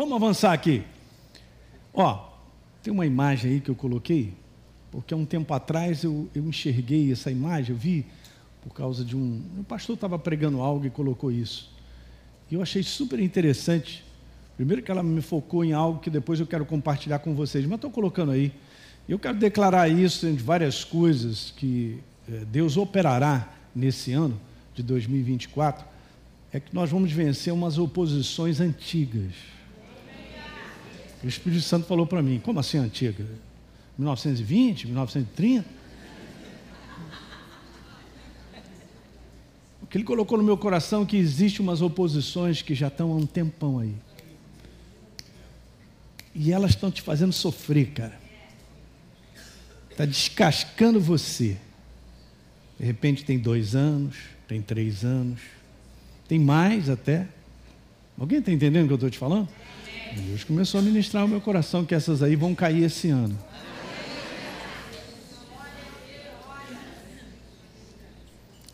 Vamos avançar aqui. Ó, tem uma imagem aí que eu coloquei, porque há um tempo atrás eu, eu enxerguei essa imagem, eu vi por causa de um. O pastor estava pregando algo e colocou isso. E eu achei super interessante. Primeiro que ela me focou em algo que depois eu quero compartilhar com vocês, mas estou colocando aí. Eu quero declarar isso entre várias coisas que eh, Deus operará nesse ano de 2024, é que nós vamos vencer umas oposições antigas. O Espírito Santo falou para mim, como assim antiga? 1920, 1930? Porque ele colocou no meu coração que existe umas oposições que já estão há um tempão aí. E elas estão te fazendo sofrer, cara. Está descascando você. De repente tem dois anos, tem três anos, tem mais até. Alguém está entendendo o que eu estou te falando? Deus começou a ministrar o meu coração que essas aí vão cair esse ano.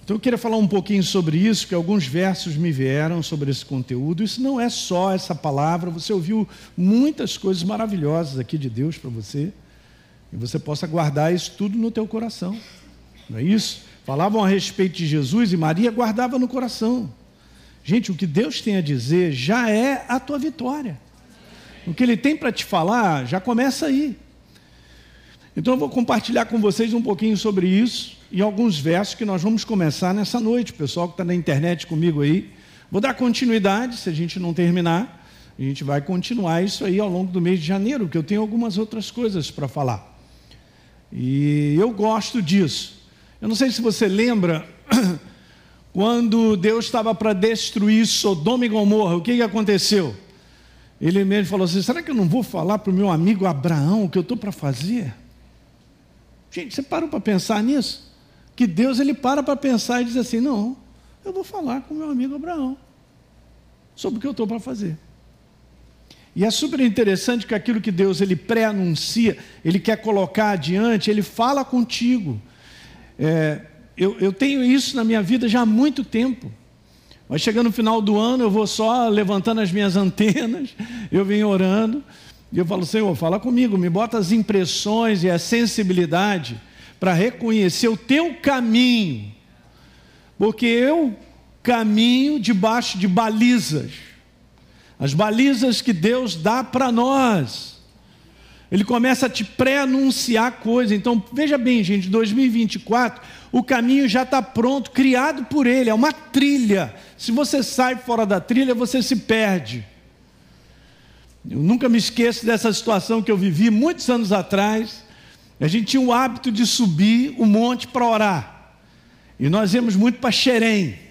Então eu queria falar um pouquinho sobre isso, que alguns versos me vieram sobre esse conteúdo. Isso não é só essa palavra, você ouviu muitas coisas maravilhosas aqui de Deus para você. E você possa guardar isso tudo no teu coração. Não é isso? Falavam a respeito de Jesus e Maria guardava no coração. Gente, o que Deus tem a dizer já é a tua vitória. O que Ele tem para te falar já começa aí. Então eu vou compartilhar com vocês um pouquinho sobre isso e alguns versos que nós vamos começar nessa noite. Pessoal que está na internet comigo aí, vou dar continuidade, se a gente não terminar, a gente vai continuar isso aí ao longo do mês de janeiro, porque eu tenho algumas outras coisas para falar. E eu gosto disso. Eu não sei se você lembra, quando Deus estava para destruir Sodoma e Gomorra, o que, que aconteceu? Ele mesmo falou assim: será que eu não vou falar para o meu amigo Abraão o que eu estou para fazer? Gente, você parou para pensar nisso? que Deus ele para para pensar e diz assim: não, eu vou falar com meu amigo Abraão sobre o que eu estou para fazer. E é super interessante que aquilo que Deus ele pré-anuncia, ele quer colocar adiante, ele fala contigo. É, eu, eu tenho isso na minha vida já há muito tempo. Mas chegando no final do ano, eu vou só levantando as minhas antenas, eu venho orando, e eu falo, Senhor, fala comigo, me bota as impressões e a sensibilidade para reconhecer o teu caminho, porque eu caminho debaixo de balizas, as balizas que Deus dá para nós. Ele começa a te pré-anunciar coisas. Então, veja bem, gente, 2024, o caminho já está pronto, criado por Ele, é uma trilha. Se você sai fora da trilha, você se perde. Eu nunca me esqueço dessa situação que eu vivi muitos anos atrás. A gente tinha o hábito de subir o monte para orar. E nós íamos muito para Xerém.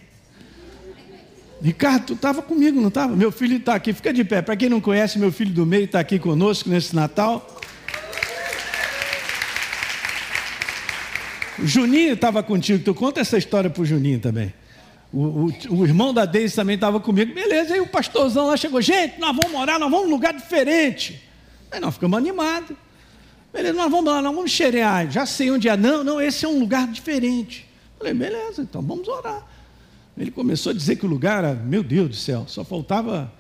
Ricardo, tu estava comigo, não estava? Meu filho está aqui, fica de pé. Para quem não conhece, meu filho do meio está aqui conosco nesse Natal. O Juninho estava contigo, tu conta essa história para o Juninho também. O, o, o, irmão da Deise também estava comigo. Beleza, aí o pastorzão lá chegou, gente, nós vamos morar, nós vamos num lugar diferente. Aí nós ficamos animados. Beleza, nós vamos lá, nós vamos xerear. Já sei onde é. Não, não, esse é um lugar diferente. Falei, beleza, então vamos orar. Ele começou a dizer que o lugar era, meu Deus do céu, só faltava.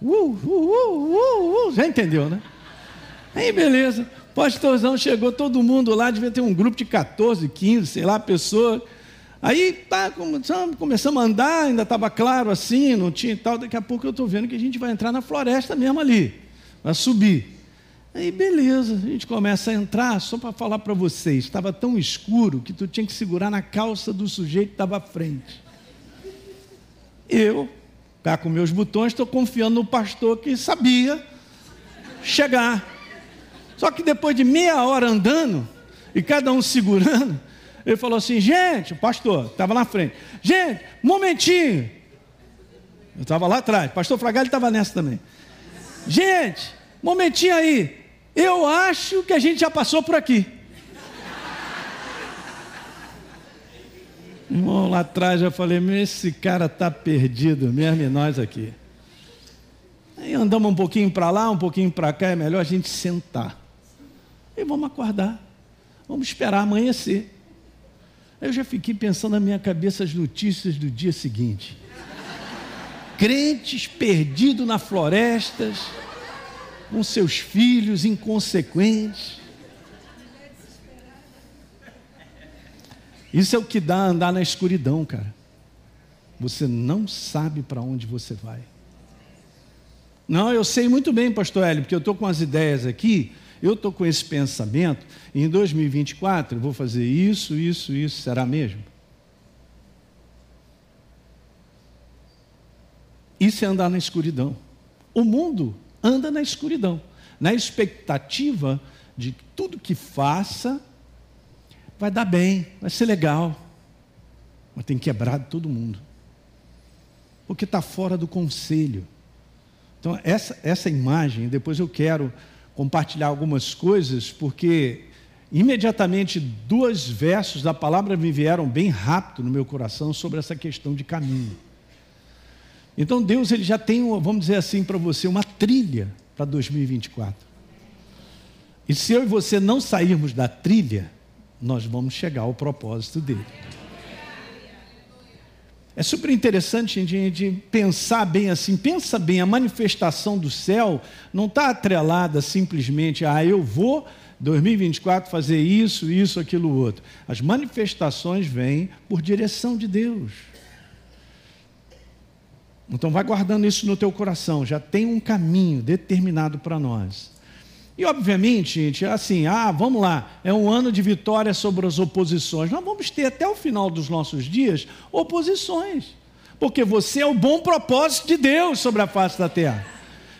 Uh, uh, uh, uh, uh, já entendeu, né? Aí, beleza. Pastorzão chegou, todo mundo lá, devia ter um grupo de 14, 15, sei lá, pessoas. Aí tá, começamos a andar, ainda estava claro assim, não tinha e tal. Daqui a pouco eu estou vendo que a gente vai entrar na floresta mesmo ali, vai subir. Aí beleza, a gente começa a entrar, só para falar para vocês, estava tão escuro que tu tinha que segurar na calça do sujeito que estava à frente. Eu, cá com meus botões, estou confiando no pastor que sabia chegar. Só que depois de meia hora andando, e cada um segurando, ele falou assim: gente, o pastor estava na frente, gente, momentinho. Eu estava lá atrás, pastor Fragalho estava nessa também. Gente, momentinho aí, eu acho que a gente já passou por aqui. Irmão, lá atrás eu falei, esse cara está perdido mesmo e nós aqui. Aí andamos um pouquinho para lá, um pouquinho para cá, é melhor a gente sentar. E vamos acordar. Vamos esperar amanhecer. Eu já fiquei pensando na minha cabeça as notícias do dia seguinte. Crentes perdidos nas florestas com seus filhos inconsequentes. Isso é o que dá andar na escuridão, cara. Você não sabe para onde você vai. Não, eu sei muito bem, pastor Hélio, porque eu estou com as ideias aqui, eu estou com esse pensamento, em 2024 eu vou fazer isso, isso, isso, será mesmo? Isso é andar na escuridão. O mundo anda na escuridão, na expectativa de tudo que faça vai dar bem, vai ser legal, mas tem quebrado todo mundo, porque está fora do conselho. Então, essa, essa imagem, depois eu quero compartilhar algumas coisas, porque imediatamente dois versos da palavra me vieram bem rápido no meu coração sobre essa questão de caminho. Então Deus ele já tem, vamos dizer assim para você, uma trilha para 2024. E se eu e você não sairmos da trilha, nós vamos chegar ao propósito dele. É super interessante gente pensar bem assim, pensa bem, a manifestação do céu não está atrelada simplesmente a ah, eu vou 2024 fazer isso, isso, aquilo, outro. As manifestações vêm por direção de Deus. Então vai guardando isso no teu coração, já tem um caminho determinado para nós. E obviamente, gente, é assim, ah, vamos lá, é um ano de vitória sobre as oposições. Nós vamos ter até o final dos nossos dias oposições. Porque você é o bom propósito de Deus sobre a face da terra.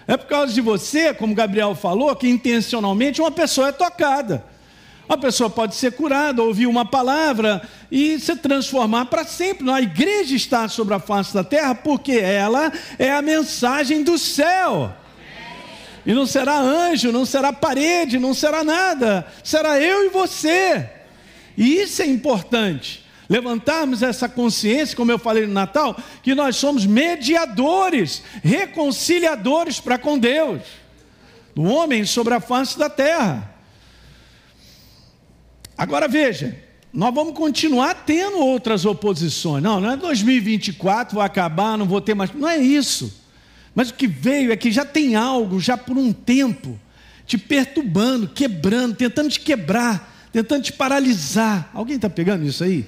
É por causa de você, como Gabriel falou, que intencionalmente uma pessoa é tocada. A pessoa pode ser curada, ouvir uma palavra e se transformar para sempre. A igreja está sobre a face da terra porque ela é a mensagem do céu. E não será anjo, não será parede, não será nada. Será eu e você. E isso é importante. Levantarmos essa consciência, como eu falei no Natal, que nós somos mediadores, reconciliadores para com Deus. O homem sobre a face da terra. Agora veja, nós vamos continuar tendo outras oposições. Não, não é 2024, vou acabar, não vou ter mais. Não é isso. Mas o que veio é que já tem algo, já por um tempo, te perturbando, quebrando, tentando te quebrar, tentando te paralisar. Alguém está pegando isso aí?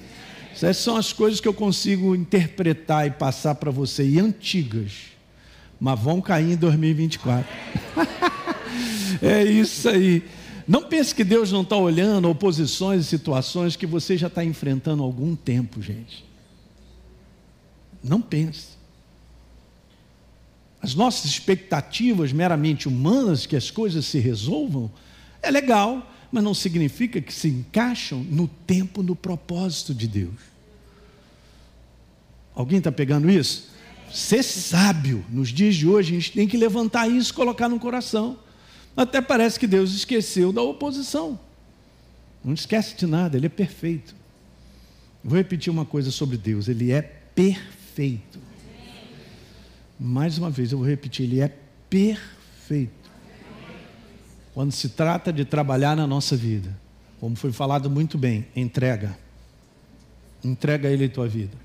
Essas são as coisas que eu consigo interpretar e passar para você, e antigas, mas vão cair em 2024. é isso aí. Não pense que Deus não está olhando oposições e situações que você já está enfrentando há algum tempo, gente. Não pense. As nossas expectativas meramente humanas, que as coisas se resolvam, é legal, mas não significa que se encaixam no tempo, no propósito de Deus. Alguém está pegando isso? Ser sábio nos dias de hoje, a gente tem que levantar isso e colocar no coração. Até parece que Deus esqueceu da oposição. Não esquece de nada, Ele é perfeito. Vou repetir uma coisa sobre Deus: Ele é perfeito. Mais uma vez, eu vou repetir: Ele é perfeito. Quando se trata de trabalhar na nossa vida, como foi falado muito bem, entrega. Entrega a Ele a tua vida.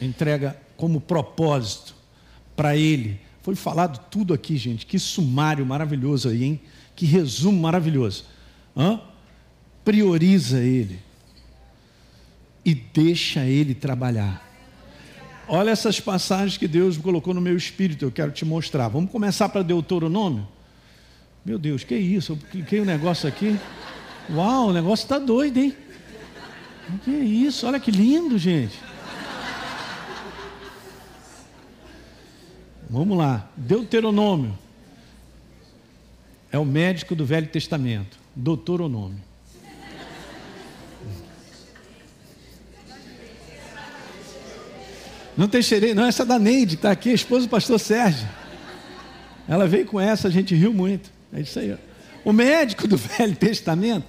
Entrega como propósito para Ele foi falado tudo aqui, gente. Que sumário maravilhoso aí, hein? Que resumo maravilhoso. Hã? Prioriza ele e deixa ele trabalhar. Olha essas passagens que Deus colocou no meu espírito, eu quero te mostrar. Vamos começar para Deuteronômio? Meu Deus, que isso? Eu cliquei o um negócio aqui. Uau, o negócio está doido, hein? Que isso? Olha que lindo, gente. Vamos lá. Deuteronômio. É o médico do Velho Testamento. Doutoronômio. Não Teixeira, não, essa é da Neide, está aqui, a esposa do pastor Sérgio. Ela veio com essa, a gente riu muito. É isso aí. O médico do Velho Testamento,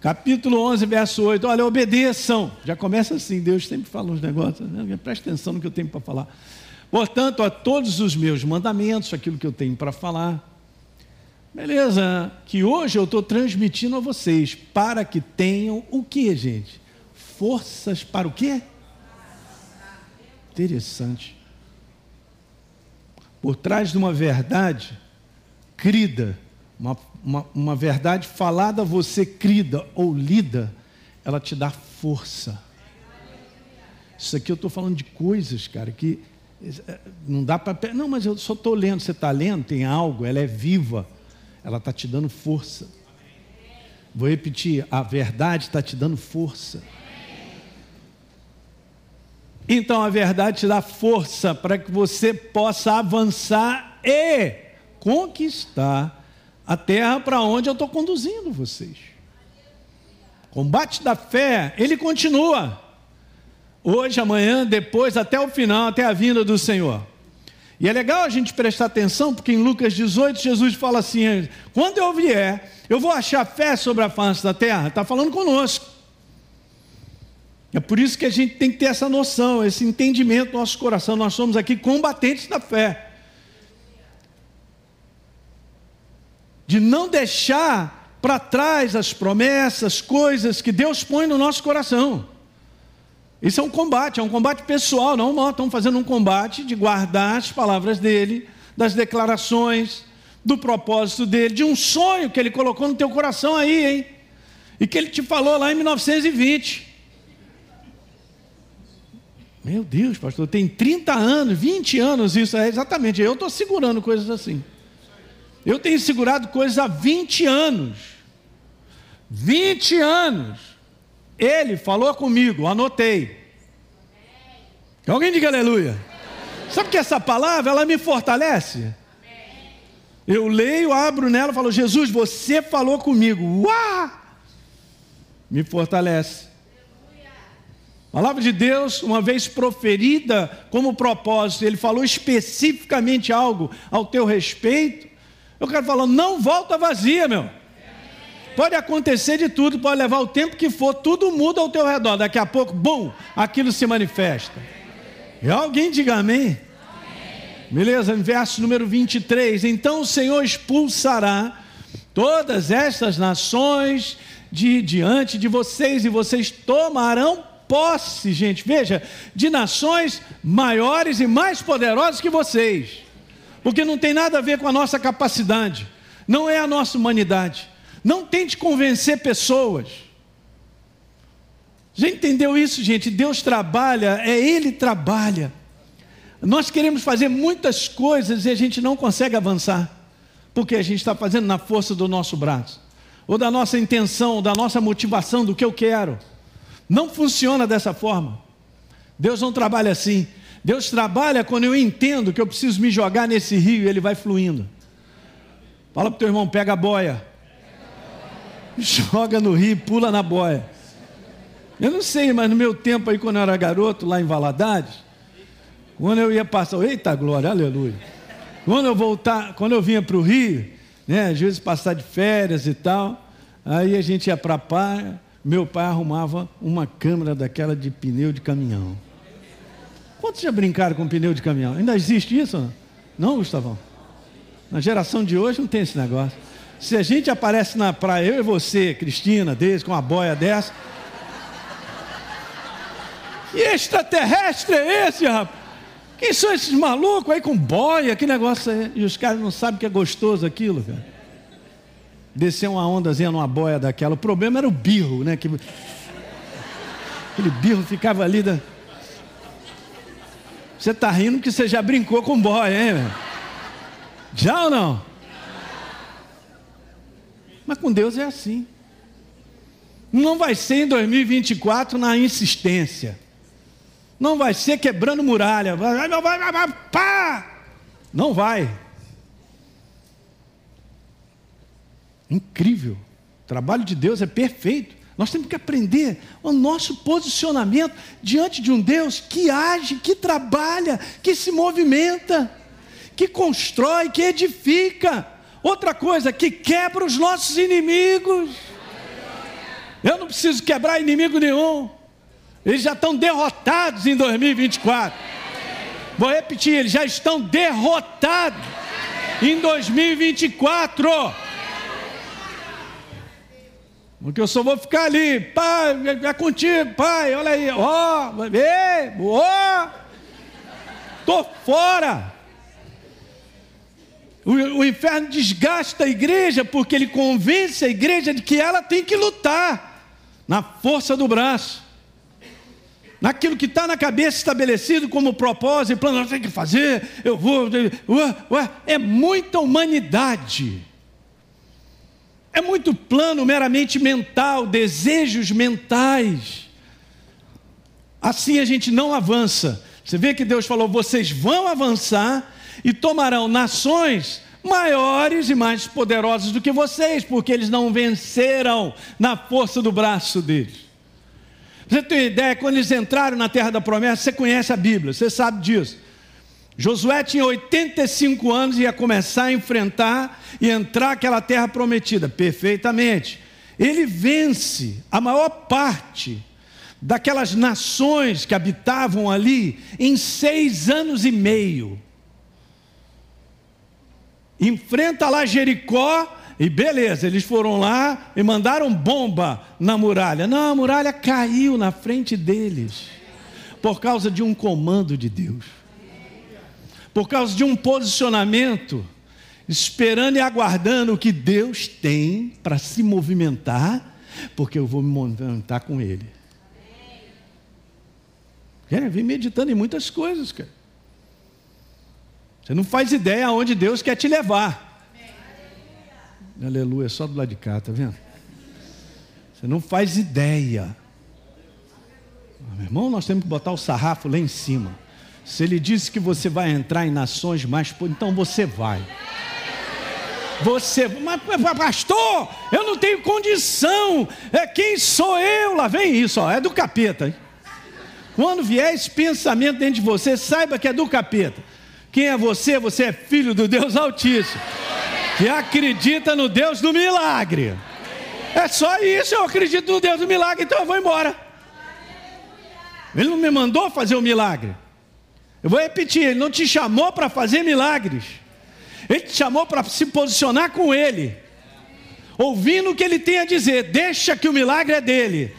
capítulo 11, verso 8. Olha, obedeçam. Já começa assim, Deus sempre fala uns negócios. Né? Presta atenção no que eu tenho para falar. Portanto, a todos os meus mandamentos, aquilo que eu tenho para falar, beleza, que hoje eu estou transmitindo a vocês, para que tenham o que, gente? Forças para o quê? Interessante. Por trás de uma verdade crida, uma, uma, uma verdade falada a você crida ou lida, ela te dá força. Isso aqui eu estou falando de coisas, cara, que é, não dá para. Não, mas eu só estou lendo. Você está lendo, tem algo, ela é viva, ela está te dando força. Vou repetir: a verdade está te dando força. Então a verdade te dá força para que você possa avançar e conquistar a terra para onde eu estou conduzindo vocês. Combate da fé, ele continua. Hoje, amanhã, depois, até o final, até a vinda do Senhor. E é legal a gente prestar atenção, porque em Lucas 18, Jesus fala assim: quando eu vier, eu vou achar fé sobre a face da terra. Está falando conosco. É por isso que a gente tem que ter essa noção, esse entendimento no nosso coração. Nós somos aqui combatentes da fé. De não deixar para trás as promessas, coisas que Deus põe no nosso coração. Isso é um combate, é um combate pessoal, não nós estamos fazendo um combate de guardar as palavras dele, das declarações, do propósito dele, de um sonho que ele colocou no teu coração aí, hein? E que ele te falou lá em 1920. Meu Deus, pastor, tem 30 anos, 20 anos isso, é exatamente. Eu estou segurando coisas assim. Eu tenho segurado coisas há 20 anos. 20 anos. Ele falou comigo, anotei. Alguém diga aleluia. Sabe que essa palavra, ela me fortalece? Eu leio, abro nela falo, Jesus, você falou comigo. Uau! Me fortalece. A palavra de Deus, uma vez proferida como propósito, ele falou especificamente algo ao teu respeito. Eu quero falar, não volta vazia, meu. Pode acontecer de tudo, pode levar o tempo que for, tudo muda ao teu redor. Daqui a pouco, bum, aquilo se manifesta. E alguém diga amém? Beleza? Verso número 23. Então o Senhor expulsará todas estas nações de diante de vocês, e vocês tomarão posse, gente, veja, de nações maiores e mais poderosas que vocês, porque não tem nada a ver com a nossa capacidade, não é a nossa humanidade. Não tente convencer pessoas. Já entendeu isso, gente? Deus trabalha, é Ele trabalha. Nós queremos fazer muitas coisas e a gente não consegue avançar, porque a gente está fazendo na força do nosso braço, ou da nossa intenção, da nossa motivação, do que eu quero. Não funciona dessa forma. Deus não trabalha assim. Deus trabalha quando eu entendo que eu preciso me jogar nesse rio e ele vai fluindo. Fala para o teu irmão, pega a boia. Joga no rio, pula na boia. Eu não sei, mas no meu tempo aí, quando eu era garoto, lá em Valadares, quando eu ia passar, eita glória, aleluia. Quando eu voltar, quando eu vinha para o Rio, né, às vezes passar de férias e tal, aí a gente ia para a praia, meu pai arrumava uma câmera daquela de pneu de caminhão. Quantos já brincaram com pneu de caminhão? Ainda existe isso? Não, Gustavão? Na geração de hoje não tem esse negócio. Se a gente aparece na praia, eu e você, Cristina, desde com uma boia dessa. Que extraterrestre é esse, rapaz? Quem são esses malucos aí com boia? Que negócio é? E os caras não sabem que é gostoso aquilo, cara descer uma ondazinha numa boia daquela. O problema era o birro, né? Que... Aquele birro ficava ali. Da... Você está rindo que você já brincou com boia, hein? Já ou não? Mas com Deus é assim. Não vai ser em 2024 na insistência. Não vai ser quebrando muralha. Vai, vai, vai, vai, pá! Não vai. Incrível. O trabalho de Deus é perfeito. Nós temos que aprender o nosso posicionamento diante de um Deus que age, que trabalha, que se movimenta, que constrói, que edifica. Outra coisa, que quebra os nossos inimigos. Eu não preciso quebrar inimigo nenhum. Eles já estão derrotados em 2024. Vou repetir, eles já estão derrotados em 2024. Porque eu só vou ficar ali, pai, é contigo, pai, olha aí, ó, oh, ó, tô fora. O, o inferno desgasta a igreja porque ele convence a igreja de que ela tem que lutar na força do braço naquilo que está na cabeça estabelecido como propósito, plano, eu tenho que fazer, eu vou. Ué, ué, é muita humanidade. É muito plano meramente mental, desejos mentais. Assim a gente não avança. Você vê que Deus falou: vocês vão avançar e tomarão nações maiores e mais poderosas do que vocês, porque eles não venceram na força do braço deles. Você tem ideia, quando eles entraram na terra da promessa, você conhece a Bíblia, você sabe disso. Josué tinha 85 anos e ia começar a enfrentar e entrar aquela terra prometida, perfeitamente. Ele vence a maior parte daquelas nações que habitavam ali em seis anos e meio. Enfrenta lá Jericó e beleza, eles foram lá e mandaram bomba na muralha. Não, a muralha caiu na frente deles, por causa de um comando de Deus, por causa de um posicionamento, esperando e aguardando o que Deus tem para se movimentar, porque eu vou me movimentar com Ele. É, vem meditando em muitas coisas, cara. Você não faz ideia aonde Deus quer te levar. Aleluia, só do lado de cá, tá vendo? Você não faz ideia. Ah, meu irmão, nós temos que botar o sarrafo lá em cima. Se ele disse que você vai entrar em nações mais, então você vai. Você, mas pastor, eu não tenho condição. É quem sou eu? Lá vem isso, ó, é do capeta. Hein? Quando vier esse pensamento dentro de você, saiba que é do capeta. Quem é você? Você é filho do Deus Altíssimo que acredita no Deus do milagre. É só isso, eu acredito no Deus do milagre, então eu vou embora. Ele não me mandou fazer o milagre. Eu vou repetir, ele não te chamou para fazer milagres. Ele te chamou para se posicionar com ele. Ouvindo o que ele tem a dizer, deixa que o milagre é dele.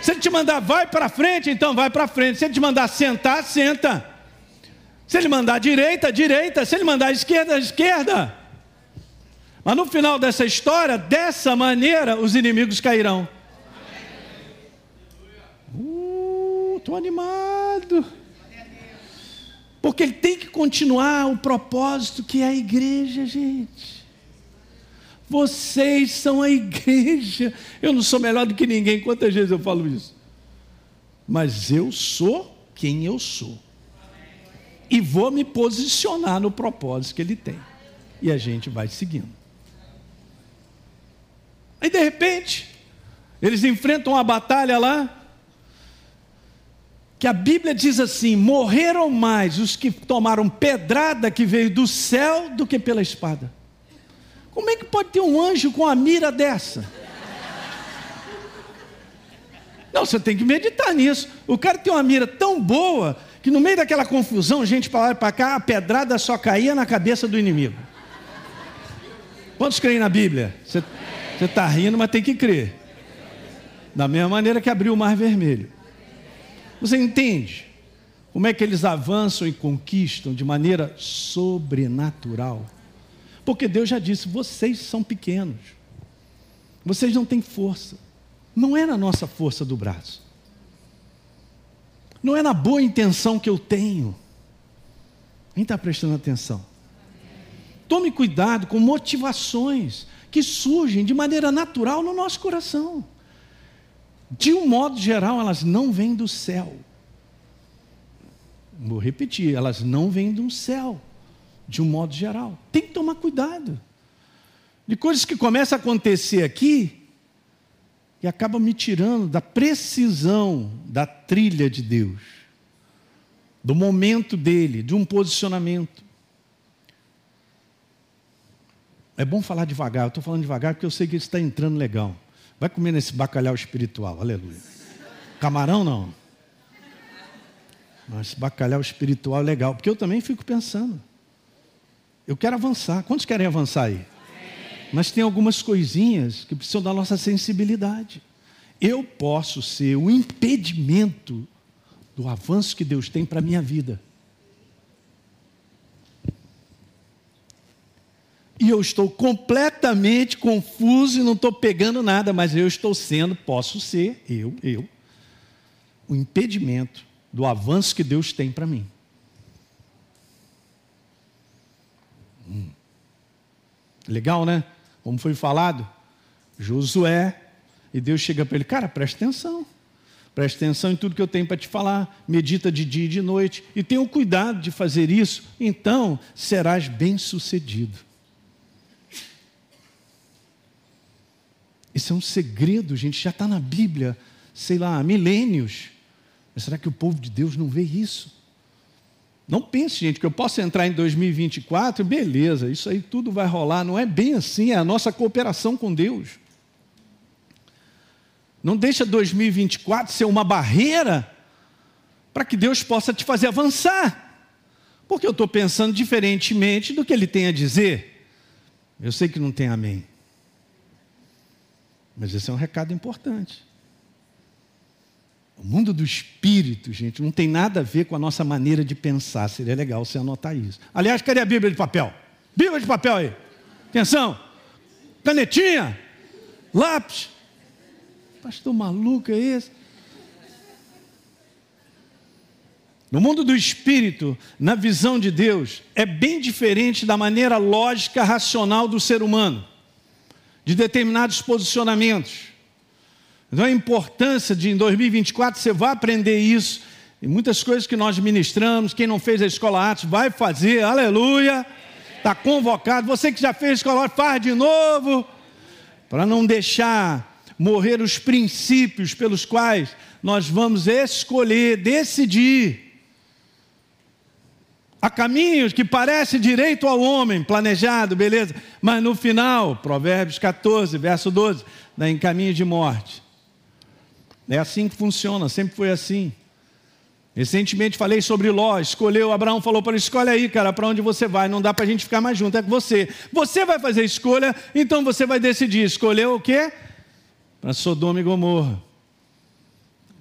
Se ele te mandar vai para frente, então vai para frente. Se ele te mandar sentar, senta. Se ele mandar direita, direita. Se ele mandar esquerda, esquerda. Mas no final dessa história, dessa maneira, os inimigos cairão. Uh, estou animado. Porque ele tem que continuar o propósito que é a igreja, gente. Vocês são a igreja. Eu não sou melhor do que ninguém. Quantas vezes eu falo isso? Mas eu sou quem eu sou. E vou me posicionar no propósito que ele tem. E a gente vai seguindo. Aí de repente, eles enfrentam uma batalha lá, que a Bíblia diz assim: morreram mais os que tomaram pedrada que veio do céu do que pela espada. Como é que pode ter um anjo com a mira dessa? Não, você tem que meditar nisso. O cara tem uma mira tão boa que no meio daquela confusão, gente para lá e para cá, a pedrada só caía na cabeça do inimigo. Quantos creem na Bíblia? Você está rindo, mas tem que crer. Da mesma maneira que abriu o Mar Vermelho. Você entende como é que eles avançam e conquistam de maneira sobrenatural? Porque Deus já disse: vocês são pequenos, vocês não têm força. Não é na nossa força do braço, não é na boa intenção que eu tenho. Quem está prestando atenção? Tome cuidado com motivações que surgem de maneira natural no nosso coração. De um modo geral, elas não vêm do céu. Vou repetir, elas não vêm do céu, de um modo geral. Tem que tomar cuidado. De coisas que começam a acontecer aqui e acabam me tirando da precisão da trilha de Deus, do momento dele, de um posicionamento. É bom falar devagar, eu estou falando devagar porque eu sei que está entrando legal. Vai comer nesse bacalhau espiritual, aleluia. Camarão não. Mas bacalhau espiritual é legal, porque eu também fico pensando. Eu quero avançar. Quantos querem avançar aí? Mas tem algumas coisinhas que precisam da nossa sensibilidade. Eu posso ser o impedimento do avanço que Deus tem para a minha vida. E eu estou completamente confuso e não estou pegando nada, mas eu estou sendo, posso ser, eu, eu, o impedimento do avanço que Deus tem para mim. Hum. Legal, né? Como foi falado, Josué, e Deus chega para ele, cara, presta atenção. Presta atenção em tudo que eu tenho para te falar. Medita de dia e de noite. E tenha o cuidado de fazer isso. Então serás bem-sucedido. Isso é um segredo, gente. Já está na Bíblia, sei lá, há milênios. Mas será que o povo de Deus não vê isso? Não pense, gente, que eu posso entrar em 2024, beleza, isso aí tudo vai rolar. Não é bem assim, é a nossa cooperação com Deus. Não deixa 2024 ser uma barreira para que Deus possa te fazer avançar. Porque eu estou pensando diferentemente do que Ele tem a dizer. Eu sei que não tem amém. Mas esse é um recado importante. O mundo do espírito, gente, não tem nada a ver com a nossa maneira de pensar. Seria legal você anotar isso. Aliás, cadê a Bíblia de papel? Bíblia de papel aí. Atenção. Canetinha. Lápis pastor maluco é esse? No mundo do espírito, na visão de Deus, é bem diferente da maneira lógica, racional do ser humano, de determinados posicionamentos. Então, a importância de em 2024 você vai aprender isso, e muitas coisas que nós ministramos. Quem não fez a escola Atos vai fazer, aleluia, está convocado. Você que já fez a escola faz de novo, para não deixar morrer os princípios pelos quais nós vamos escolher, decidir. Há caminhos que parecem direito ao homem, planejado, beleza, mas no final, Provérbios 14, verso 12, dá em caminho de morte. É assim que funciona, sempre foi assim. Recentemente falei sobre Ló, escolheu, Abraão falou para ele, escolhe aí, cara, para onde você vai, não dá para a gente ficar mais junto, é com você. Você vai fazer escolha, então você vai decidir, escolheu o quê? para Sodoma e Gomorra.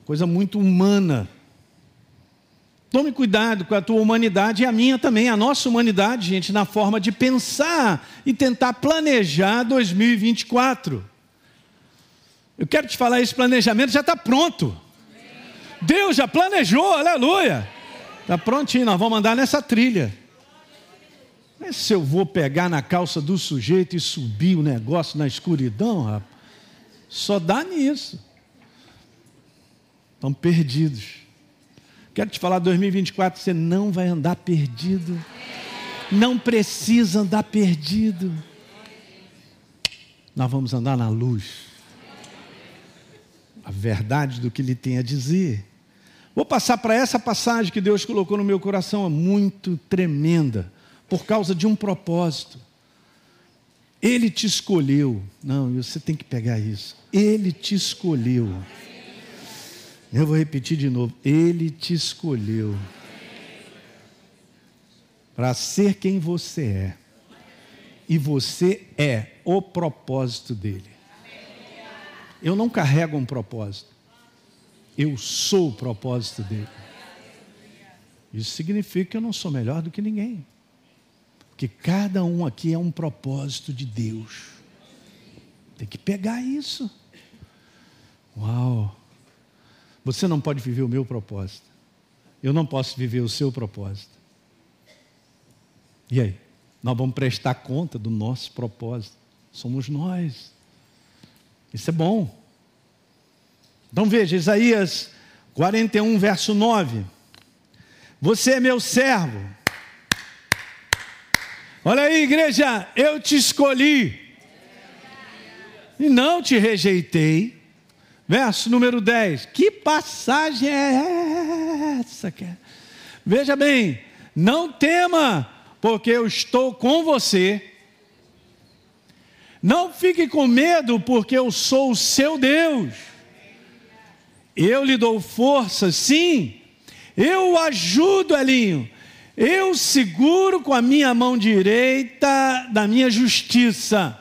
Coisa muito humana. Tome cuidado com a tua humanidade e a minha também, a nossa humanidade, gente, na forma de pensar e tentar planejar 2024. Eu quero te falar, esse planejamento já está pronto. Deus já planejou, aleluia. Está prontinho, nós vamos andar nessa trilha. Mas se eu vou pegar na calça do sujeito e subir o negócio na escuridão, rapaz. Só dá nisso. Estão perdidos. Quero te falar, 2024 você não vai andar perdido. Não precisa andar perdido. Nós vamos andar na luz. A verdade do que ele tem a dizer. Vou passar para essa passagem que Deus colocou no meu coração, é muito tremenda, por causa de um propósito. Ele te escolheu. Não, você tem que pegar isso. Ele te escolheu. Eu vou repetir de novo. Ele te escolheu para ser quem você é. E você é o propósito dele. Eu não carrego um propósito. Eu sou o propósito dele. Isso significa que eu não sou melhor do que ninguém. Porque cada um aqui é um propósito de Deus. Tem que pegar isso. Uau! Você não pode viver o meu propósito. Eu não posso viver o seu propósito. E aí? Nós vamos prestar conta do nosso propósito. Somos nós. Isso é bom. Então veja, Isaías 41, verso 9. Você é meu servo Olha aí, igreja, eu te escolhi e não te rejeitei. Verso número 10. Que passagem é essa? Veja bem, não tema, porque eu estou com você. Não fique com medo, porque eu sou o seu Deus. Eu lhe dou força, sim. Eu o ajudo, Elinho. Eu seguro com a minha mão direita da minha justiça.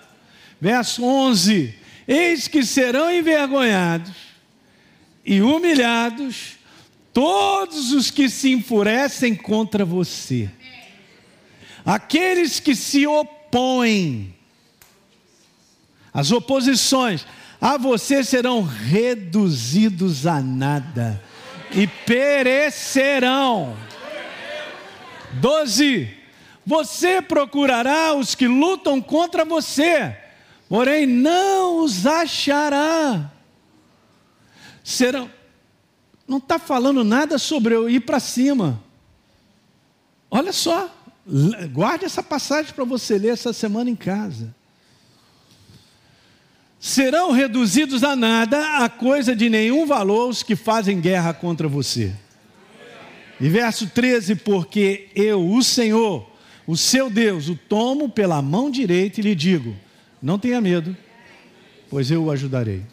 Verso 11: Eis que serão envergonhados e humilhados todos os que se enfurecem contra você, aqueles que se opõem as oposições a você serão reduzidos a nada e perecerão. 12. Você procurará os que lutam contra você, porém não os achará. Serão. Não está falando nada sobre eu ir para cima. Olha só, guarde essa passagem para você ler essa semana em casa serão reduzidos a nada, a coisa de nenhum valor os que fazem guerra contra você. E verso 13: Porque eu, o Senhor, o seu Deus, o tomo pela mão direita e lhe digo: Não tenha medo, pois eu o ajudarei.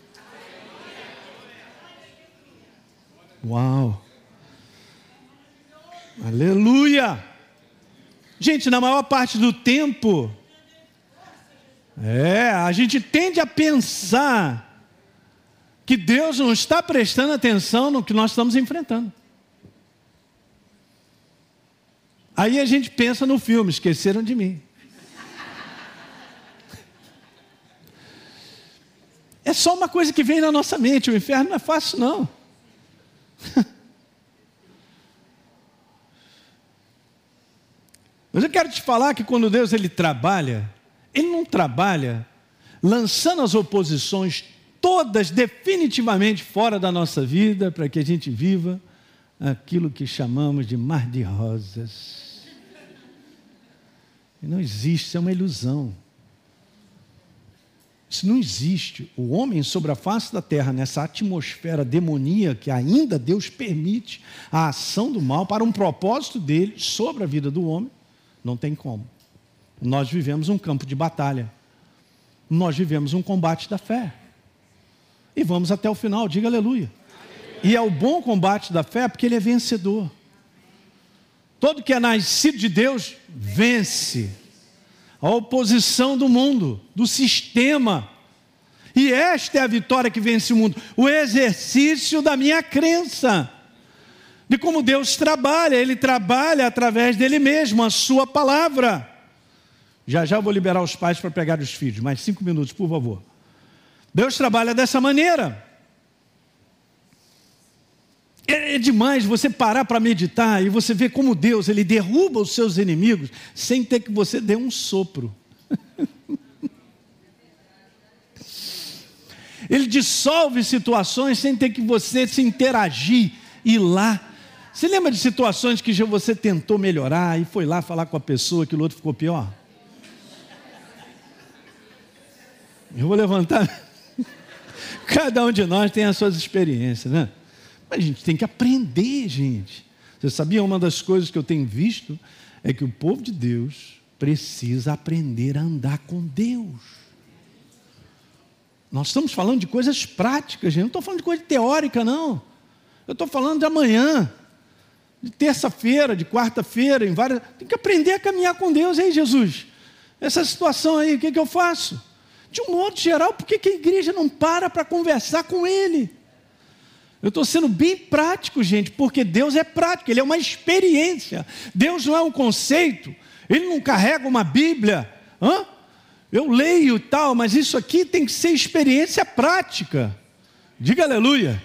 Uau! Aleluia! Gente, na maior parte do tempo, é, a gente tende a pensar que Deus não está prestando atenção no que nós estamos enfrentando. Aí a gente pensa no filme, esqueceram de mim. É só uma coisa que vem na nossa mente, o inferno não é fácil, não. Mas eu quero te falar que quando Deus ele trabalha, ele não trabalha lançando as oposições todas definitivamente fora da nossa vida para que a gente viva aquilo que chamamos de mar de rosas. E não existe, é uma ilusão. Isso não existe. O homem sobre a face da terra, nessa atmosfera demoníaca que ainda Deus permite a ação do mal para um propósito dele sobre a vida do homem, não tem como. Nós vivemos um campo de batalha. Nós vivemos um combate da fé. E vamos até o final, diga aleluia. E é o bom combate da fé porque ele é vencedor. Todo que é nascido de Deus vence a oposição do mundo, do sistema. E esta é a vitória que vence o mundo, o exercício da minha crença. De como Deus trabalha, Ele trabalha através dele mesmo, a Sua palavra. Já já vou liberar os pais para pegar os filhos, mais cinco minutos, por favor. Deus trabalha dessa maneira. É, é demais você parar para meditar e você ver como Deus ele derruba os seus inimigos sem ter que você dê um sopro. ele dissolve situações sem ter que você se interagir e lá. Você lembra de situações que você tentou melhorar e foi lá falar com a pessoa que o outro ficou pior? Eu vou levantar. Cada um de nós tem as suas experiências, né? Mas a gente tem que aprender, gente. Você sabia uma das coisas que eu tenho visto é que o povo de Deus precisa aprender a andar com Deus. Nós estamos falando de coisas práticas, gente. Não estou falando de coisa teórica, não. Eu estou falando de amanhã, de terça-feira, de quarta-feira, em várias. Tem que aprender a caminhar com Deus, hein, Jesus? Essa situação aí, o que, que eu faço? De um modo geral, por que a igreja não para para conversar com ele? Eu estou sendo bem prático, gente, porque Deus é prático, Ele é uma experiência. Deus não é um conceito, Ele não carrega uma Bíblia. Hã? Eu leio e tal, mas isso aqui tem que ser experiência prática. Diga aleluia.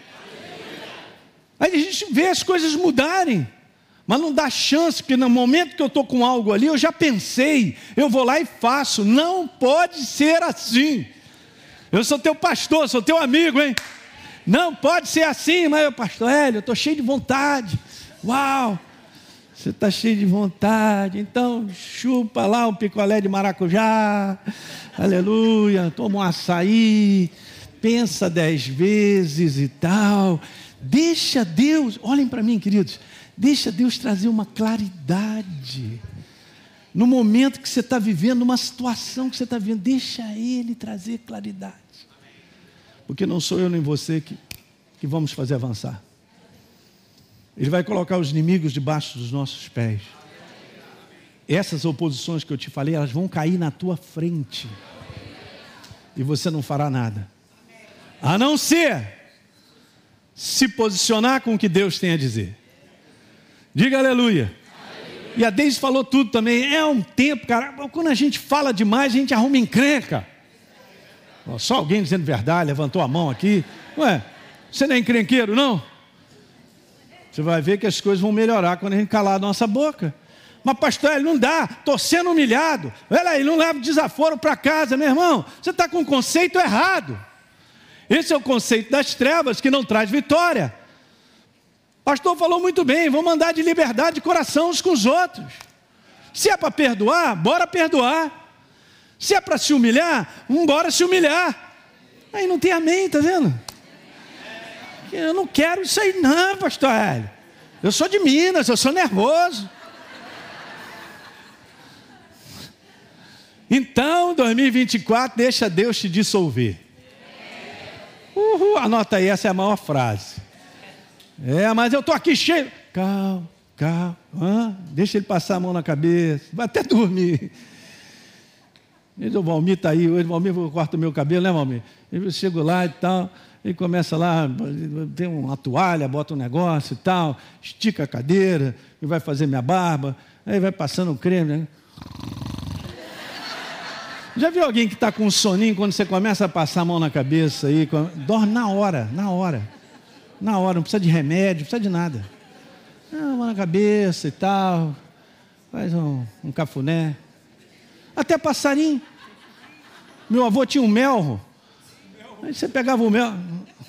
Aí a gente vê as coisas mudarem. Mas não dá chance, porque no momento que eu estou com algo ali, eu já pensei, eu vou lá e faço. Não pode ser assim. Eu sou teu pastor, sou teu amigo, hein? Não pode ser assim, mas pastor Hélio, eu estou cheio de vontade. Uau! Você está cheio de vontade, então chupa lá um picolé de maracujá, aleluia, toma um açaí, pensa dez vezes e tal. Deixa Deus, olhem para mim, queridos, Deixa Deus trazer uma claridade. No momento que você está vivendo, uma situação que você está vivendo, deixa Ele trazer claridade. Porque não sou eu nem você que, que vamos fazer avançar. Ele vai colocar os inimigos debaixo dos nossos pés. Essas oposições que eu te falei, elas vão cair na tua frente. E você não fará nada. A não ser se posicionar com o que Deus tem a dizer. Diga aleluia. aleluia. E a Deise falou tudo também. É um tempo, cara. Quando a gente fala demais, a gente arruma encrenca. Só alguém dizendo verdade, levantou a mão aqui. Ué, você não é encrenqueiro, não? Você vai ver que as coisas vão melhorar quando a gente calar a nossa boca. Mas, pastor, ele não dá, estou sendo humilhado. Olha aí, não leva desaforo para casa, meu irmão. Você está com um conceito errado. Esse é o conceito das trevas que não traz vitória. Pastor falou muito bem, vamos andar de liberdade de coração uns com os outros. Se é para perdoar, bora perdoar. Se é para se humilhar, embora se humilhar. Aí não tem amém, tá vendo? Eu não quero isso aí, não, pastor Hélio. Eu sou de Minas, eu sou nervoso. Então, 2024, deixa Deus te dissolver. Uhul, anota aí, essa é a maior frase. É, mas eu estou aqui cheio. Calma, calma. Deixa ele passar a mão na cabeça. Vai até dormir. Ele, o Valmir está aí, o Valmir corta o meu cabelo, né, Valmir? Eu chego lá e tal, ele começa lá, tem uma toalha, bota um negócio e tal, estica a cadeira, e vai fazer minha barba, aí vai passando o creme. Né? Já viu alguém que está com soninho quando você começa a passar a mão na cabeça aí? Dorme na hora, na hora. Na hora, não precisa de remédio, não precisa de nada. Ah, mão na cabeça e tal. Faz um, um cafuné. Até passarinho. Meu avô tinha um melro. Aí você pegava o melro.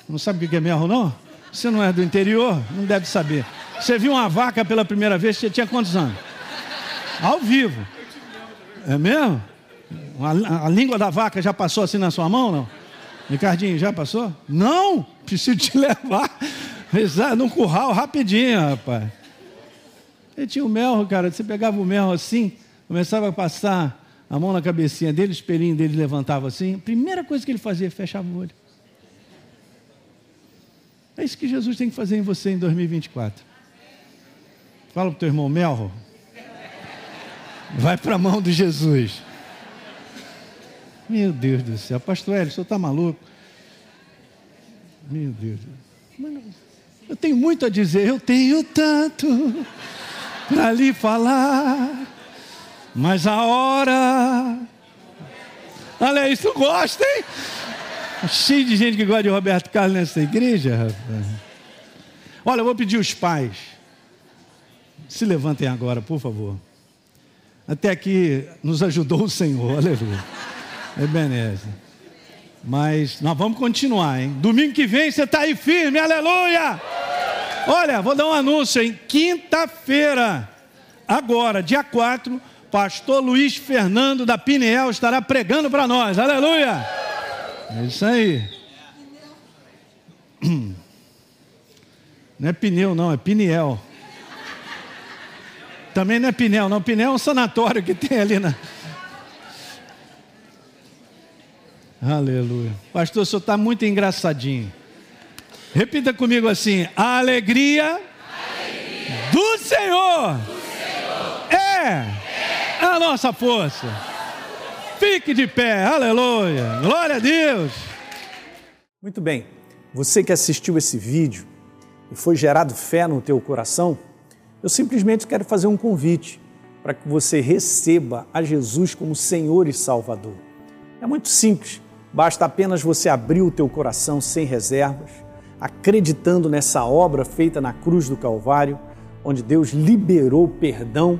Não sabe o que é melro, não? Você não é do interior? Não deve saber. Você viu uma vaca pela primeira vez, você tinha quantos anos? Ao vivo. É mesmo? A, a, língua da vaca já passou assim na sua mão, não? Ricardinho, já passou? Não! Preciso te levar num curral rapidinho, rapaz. Ele tinha o mel, cara. Você pegava o mel assim, começava a passar a mão na cabecinha dele, o espelhinho dele levantava assim. A primeira coisa que ele fazia, fechava o olho. É isso que Jesus tem que fazer em você em 2024. Fala para o teu irmão Melro. Vai para a mão de Jesus. Meu Deus do céu, pastor Hélio, o senhor está maluco? Meu Deus. Eu tenho muito a dizer, eu tenho tanto para lhe falar, mas a hora. Olha isso, gosta, hein? Cheio de gente que gosta de Roberto Carlos nessa igreja, rapaz. Olha, eu vou pedir os pais. Se levantem agora, por favor. Até aqui nos ajudou o Senhor, aleluia. Ebenezer. Mas nós vamos continuar, hein? Domingo que vem você está aí firme, aleluia! Olha, vou dar um anúncio, hein? Quinta-feira, agora, dia 4, pastor Luiz Fernando da Pinel estará pregando para nós, aleluia! É isso aí. Não é pneu, não, é Piniel. Também não é Pinel, não. Pinel é um sanatório que tem ali na. Aleluia. Pastor, o senhor está muito engraçadinho. Repita comigo assim: a alegria, alegria do, Senhor do Senhor, é a nossa força. Fique de pé, aleluia. Glória a Deus. Muito bem. Você que assistiu esse vídeo e foi gerado fé no teu coração, eu simplesmente quero fazer um convite para que você receba a Jesus como Senhor e Salvador. É muito simples. Basta apenas você abrir o teu coração sem reservas, acreditando nessa obra feita na cruz do Calvário, onde Deus liberou perdão